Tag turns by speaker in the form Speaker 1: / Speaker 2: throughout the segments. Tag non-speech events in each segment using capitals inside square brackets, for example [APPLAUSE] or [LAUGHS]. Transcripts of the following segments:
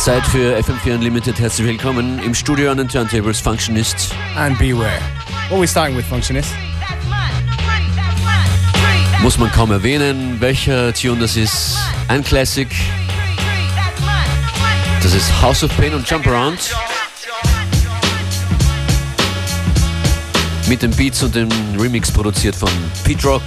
Speaker 1: ist Zeit für FM4 Unlimited. Herzlich willkommen im Studio an den Turntables Functionist.
Speaker 2: And beware. What are we starting with, Functionist?
Speaker 1: Muss man kaum erwähnen, welcher Tune das ist. Ein Classic. Das ist House of Pain und Jump Around. Mit den Beats und dem Remix produziert von Pete Rock.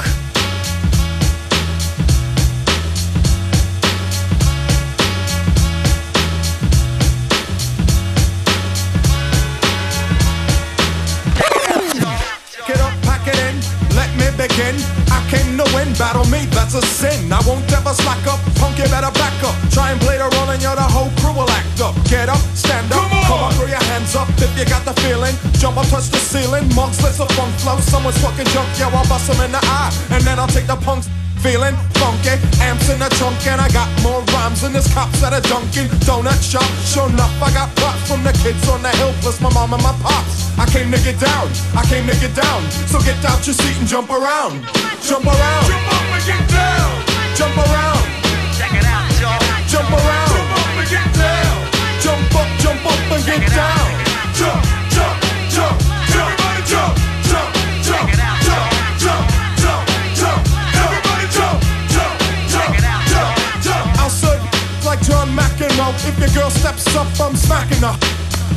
Speaker 3: A sin. I won't ever slack up, punk, you better back up. Try and play the role and you're the whole crew will act up. Get up, stand up, come on, come on throw your hands up if you got the feeling. Jump up, touch the ceiling, monks, let's a funk flow. Someone's fucking junk, yo, I'll bust them in the eye. And then I'll take the punks feeling funky. Amps in the trunk, and I got more rhymes than this cops at a Dunkin' Donut shop. Sure enough, I got props from the kids on the hill, plus my mom and my pops. I came to get down, I came to get down. So get out your seat and jump around. Jump around.
Speaker 4: Jump up and get down.
Speaker 3: Jump around.
Speaker 4: Check it out, y'all.
Speaker 3: Jump around.
Speaker 4: Jump up and get down.
Speaker 3: Jump up, jump up and get down. Jump, jump, jump, jump,
Speaker 4: Everybody
Speaker 3: jump, jump, jump,
Speaker 4: Check it out,
Speaker 3: jump, jump, jump, jump,
Speaker 4: Everybody
Speaker 3: jump, jump, jump,
Speaker 4: Check it out,
Speaker 3: jump, jump. I'll serve like John McEnroe. If your girl steps up, I'm smacking her.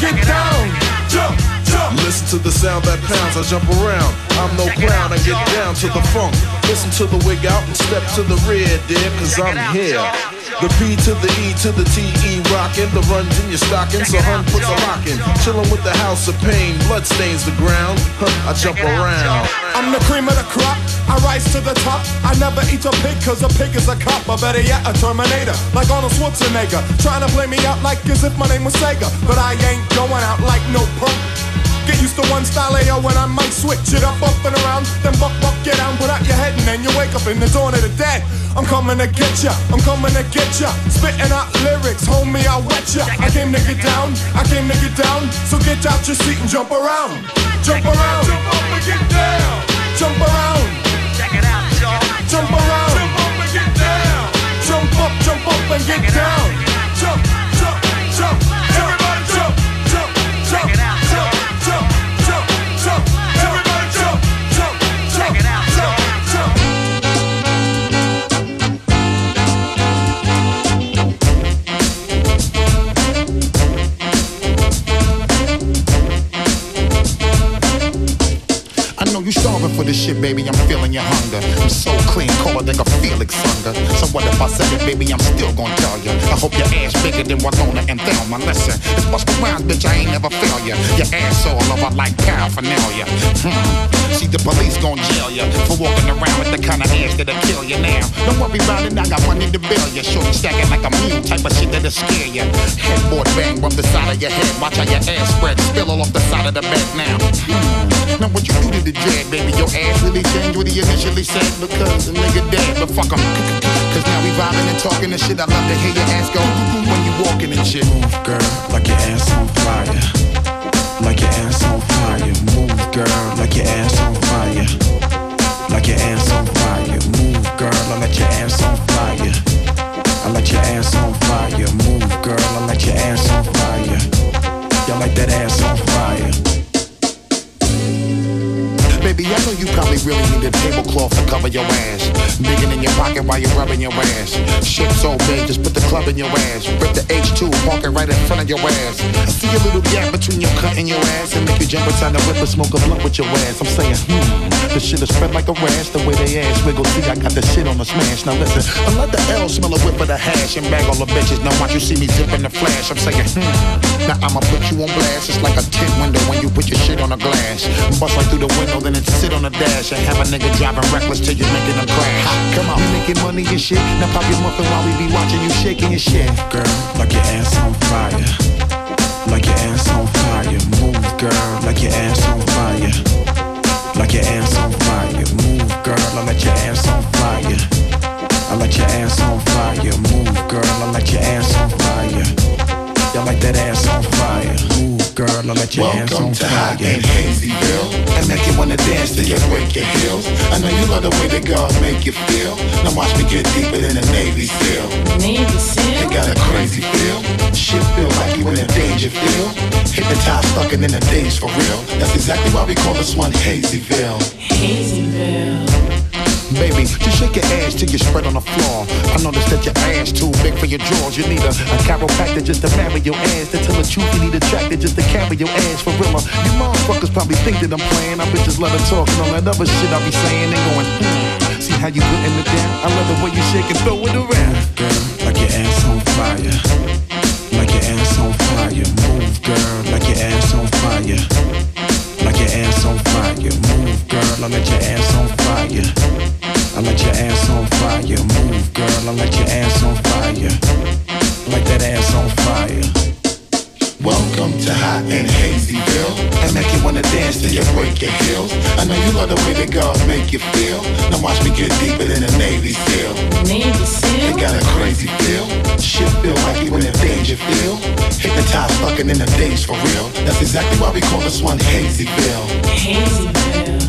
Speaker 4: Get down.
Speaker 3: Jump, jump.
Speaker 5: Listen to the sound that pounds, I jump around. I'm no clown, I get down to the funk. Listen to the wig out and step to the rear, dear, cause I'm here. The P to the E to the T E rockin', the runs in your stocking, so hun puts a lock in. Chillin' with the house of pain, blood stains the ground. Huh, I jump around.
Speaker 3: I'm the cream of the crop. I rise to the top. I never eat a pig cause a pig is a cop. Or better yet, a Terminator. Like Arnold Schwarzenegger. Trying to play me out like as if my name was Sega. But I ain't going out like no punk. Get used to one style AO when I might switch it up, up and around. Then buck, buck, get down, put out your head, and then you wake up in the dawn of the dead. I'm coming to get ya, I'm coming to get ya. Spitting out lyrics, homie, I'll wet ya. I came to get down, I came to get down. So get out your seat and jump around. Jump around,
Speaker 4: Jump up and get down.
Speaker 3: jump around,
Speaker 4: Check it out, y'all.
Speaker 3: jump around.
Speaker 4: Jump up and get down.
Speaker 3: Jump up, jump up and get down.
Speaker 6: This shit, baby. I'm feeling your hunger. I'm so clean, colder than a Felix Unger. So what if I said it, baby? I'm still gonna tell you. I hope your ass bigger than Winona and Thelma. Listen, it's Busta Rhymes, bitch. I ain't never fail ya. Your ass all over like paraphernalia. Hmm. See the police gon' jail ya for walking around with the kind of ass that'll kill you now. Don't worry about it, I got money to bill ya. Shorty stacking like a mule type of shit that'll scare ya. Headboard bang from the side of your head. Watch how your ass spread, spill all off the side of the bed now. Hmm. Now what you do to the dread, baby? Your ass really changed what he initially said because the nigga dead, but fuck him. Cause now we vibing and talking and shit. I love to hear your ass go when you walking and shit.
Speaker 7: Move, girl, like your ass on fire. Like your ass on fire. Move, girl, like your ass on fire. Like your ass on fire. Move, girl, I let your ass on fire. I let your ass on fire. Move, girl, I let your ass on fire. Y'all like that ass on fire.
Speaker 6: Baby, I know you probably really need a tablecloth to cover your ass. Digging in your pocket while you're rubbing your ass. Shit so big, just put the club in your ass. Rip the H2, park right in front of your ass. I see a little gap between your cut and your ass and make you jump inside the whip and smoke a blunt with your ass. I'm saying, hmm, the shit is spread like a rash. The way they ass wiggle, see, I got the shit on the smash. Now listen, I let the L smell a whip of the hash and bag all the bitches. Now watch you see me zipping the flash. I'm saying, hmm, now I'ma put you on blast. It's like a tint window when you put your shit on a glass. Bust right through the window, then it sit on the dash and have a nigga driving reckless till you're making them crash. Come on, you making money and shit. Now pop your muffin while we be watching you shaking your shit.
Speaker 7: Girl, like your ass on fire. Like your ass on fire. Move, girl, like your ass on fire. Like your ass on fire. Move, girl, I let your ass on fire. I let your ass on fire. Move, girl, I let your ass on fire. Y'all like that ass on fire. Move, girl, I let your ass
Speaker 6: Welcome
Speaker 7: on
Speaker 6: to Hot
Speaker 7: fire.
Speaker 6: and Hazyville. I make you wanna dance till you break your heels. I know you love the way that God make you feel. Now watch me get deeper than the Navy SEAL.
Speaker 8: Navy
Speaker 6: You
Speaker 8: SEAL.
Speaker 6: got a crazy feel. Shit feel like you in a danger feel. Hypnotized, stuck in the days for real. That's exactly why we call this one Hazyville.
Speaker 8: Hazyville.
Speaker 6: Baby, just shake your ass till you spread on the floor. I noticed that your ass too big for your drawers. You need a, a chiropractor just to marry your ass. To tell the truth, you need a tractor just to carry your ass for real. You motherfuckers probably think that I'm playing. I just let her talk and all that other shit I be saying and going. See how you putting it down? I love the way you shake and throw it around.
Speaker 7: Girl, like your ass on fire. Like your ass on fire. Move, girl, like your ass on fire. Like your ass on fire. Move, girl, I let your ass on fire. I let your ass on fire. Move, girl, I let your ass on fire. Like that ass on fire.
Speaker 6: Welcome to Hot and Hazyville. I make you wanna dance till you break your heels. I know you love the way that girls make you feel. Now watch me get deeper than a Navy SEAL.
Speaker 8: Navy
Speaker 6: You
Speaker 8: SEAL.
Speaker 6: got a crazy feel. Shit feel like you in a danger feel. Hypnotized, fucking in the days for real. That's exactly why we call this one Hazyville.
Speaker 8: Hazyville.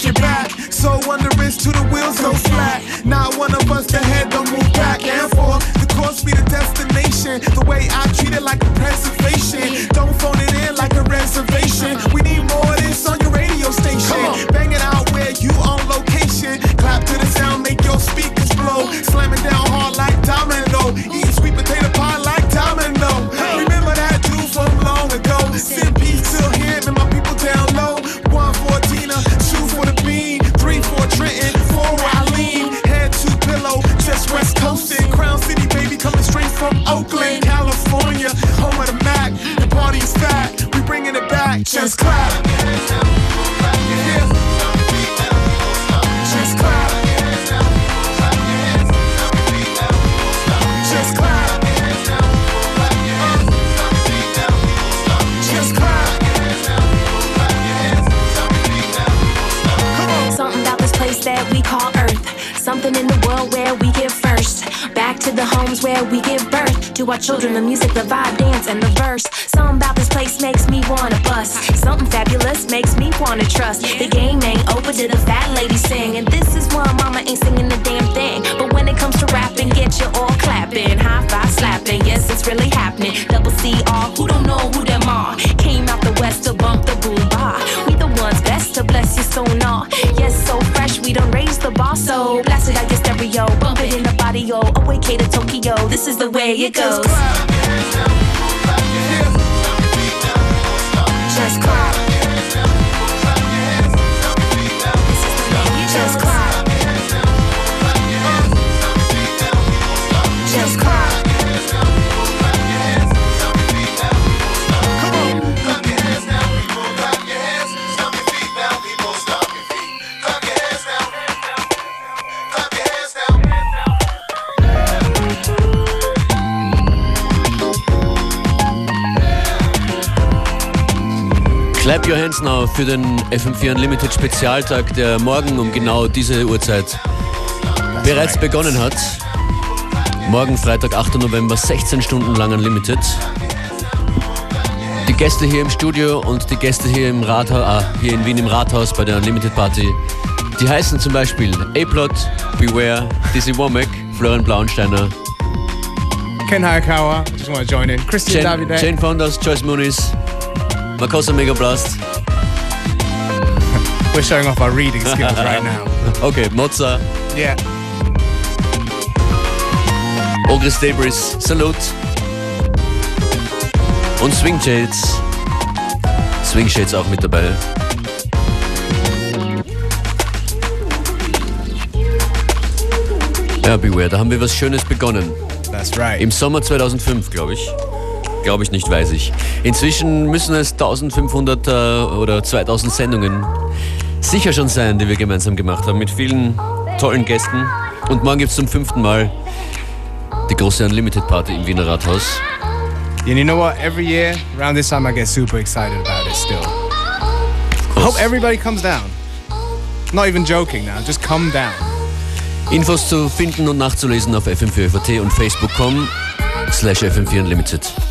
Speaker 9: If you back. So wondrous to the wheels go
Speaker 10: children. The music, the it goes.
Speaker 1: Now für den FM4 Unlimited Spezialtag, der morgen um genau diese Uhrzeit bereits begonnen hat. Morgen Freitag, 8. November, 16 Stunden lang Unlimited. Die Gäste hier im Studio und die Gäste hier, im Rathaus, ah, hier in Wien im Rathaus bei der Unlimited Party, die heißen zum Beispiel A-Plot, Beware, Dizzy Womack, Florian Blauensteiner,
Speaker 2: Ken Hayakawa, just want to join in. Christian
Speaker 1: Jane,
Speaker 2: Davide.
Speaker 1: Jane Founders, Joyce Muniz, Makosa Mega Blast.
Speaker 2: We're showing off our reading skills right [LAUGHS] now.
Speaker 1: Okay, Mozza,
Speaker 2: Yeah.
Speaker 1: Ogris Debris, Salute. Und Swing Shades. Swing Shades auch mit dabei. Ja, Beware, da haben wir was Schönes begonnen.
Speaker 2: That's right.
Speaker 1: Im Sommer 2005, glaube ich. Glaube ich nicht, weiß ich. Inzwischen müssen es 1500 äh, oder 2000 Sendungen sicher schon sein, die wir gemeinsam gemacht haben, mit vielen tollen Gästen. Und morgen gibt es zum fünften Mal die große Unlimited Party im Wiener Rathaus.
Speaker 2: And you know what? Every year, around this time, I get super excited about it still. I hope everybody comes down. Not even joking now, just come down.
Speaker 1: Infos zu finden und nachzulesen auf fm4fat und facebook.com slash fm4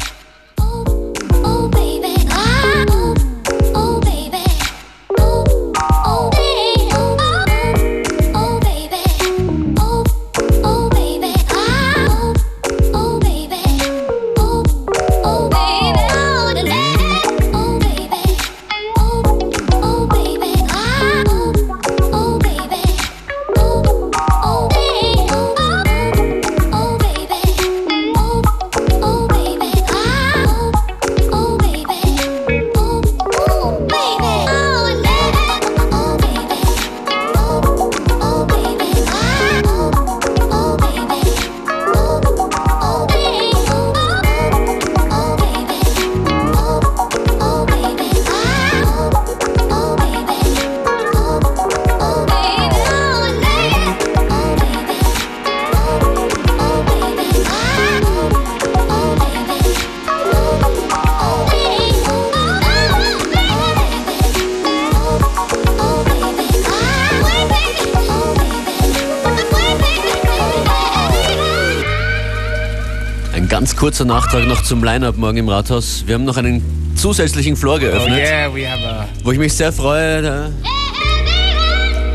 Speaker 1: kurzer Nachtrag noch zum Line-Up morgen im Rathaus. Wir haben noch einen zusätzlichen Floor
Speaker 2: Oh
Speaker 1: geöffnet,
Speaker 2: yeah, we have a
Speaker 1: wo ich mich sehr freue. Da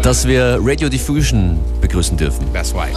Speaker 1: dass wir Radio Diffusion begrüßen dürfen.
Speaker 11: That's why.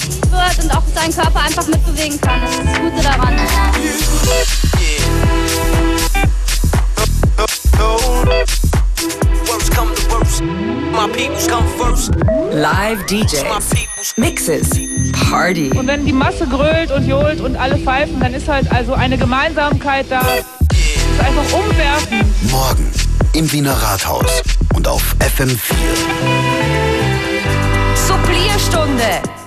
Speaker 11: bewegt wird und auch seinen Körper einfach mitbewegen kann. Das ist das Gute daran.
Speaker 12: Live DJs, Mixes, Party.
Speaker 13: Und wenn die Masse grölt und johlt und alle pfeifen, dann ist halt also eine Gemeinsamkeit da. Ist einfach umwerfen.
Speaker 14: Morgen im Wiener Rathaus und auf FM4.
Speaker 12: Supplierstunde.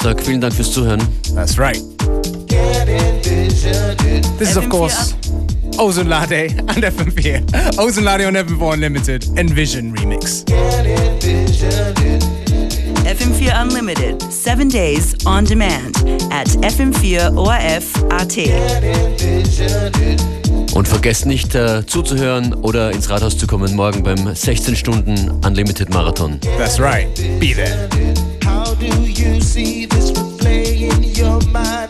Speaker 1: Donnerstag. Vielen Dank fürs Zuhören.
Speaker 2: That's right. This is, of course, Ozone Latte [LAUGHS] and FM4. Ozone Latte on FM4 Unlimited. Envision remix.
Speaker 15: Can't envision it.
Speaker 12: FM4 Unlimited, seven days on demand at FM4 ORF.at.
Speaker 15: Can't envision it.
Speaker 1: Und vergesst nicht äh, zuzuhören oder ins Rathaus zu kommen morgen beim 16 Stunden Unlimited Marathon.
Speaker 2: That's right. Be there.
Speaker 15: See this replay in your mind?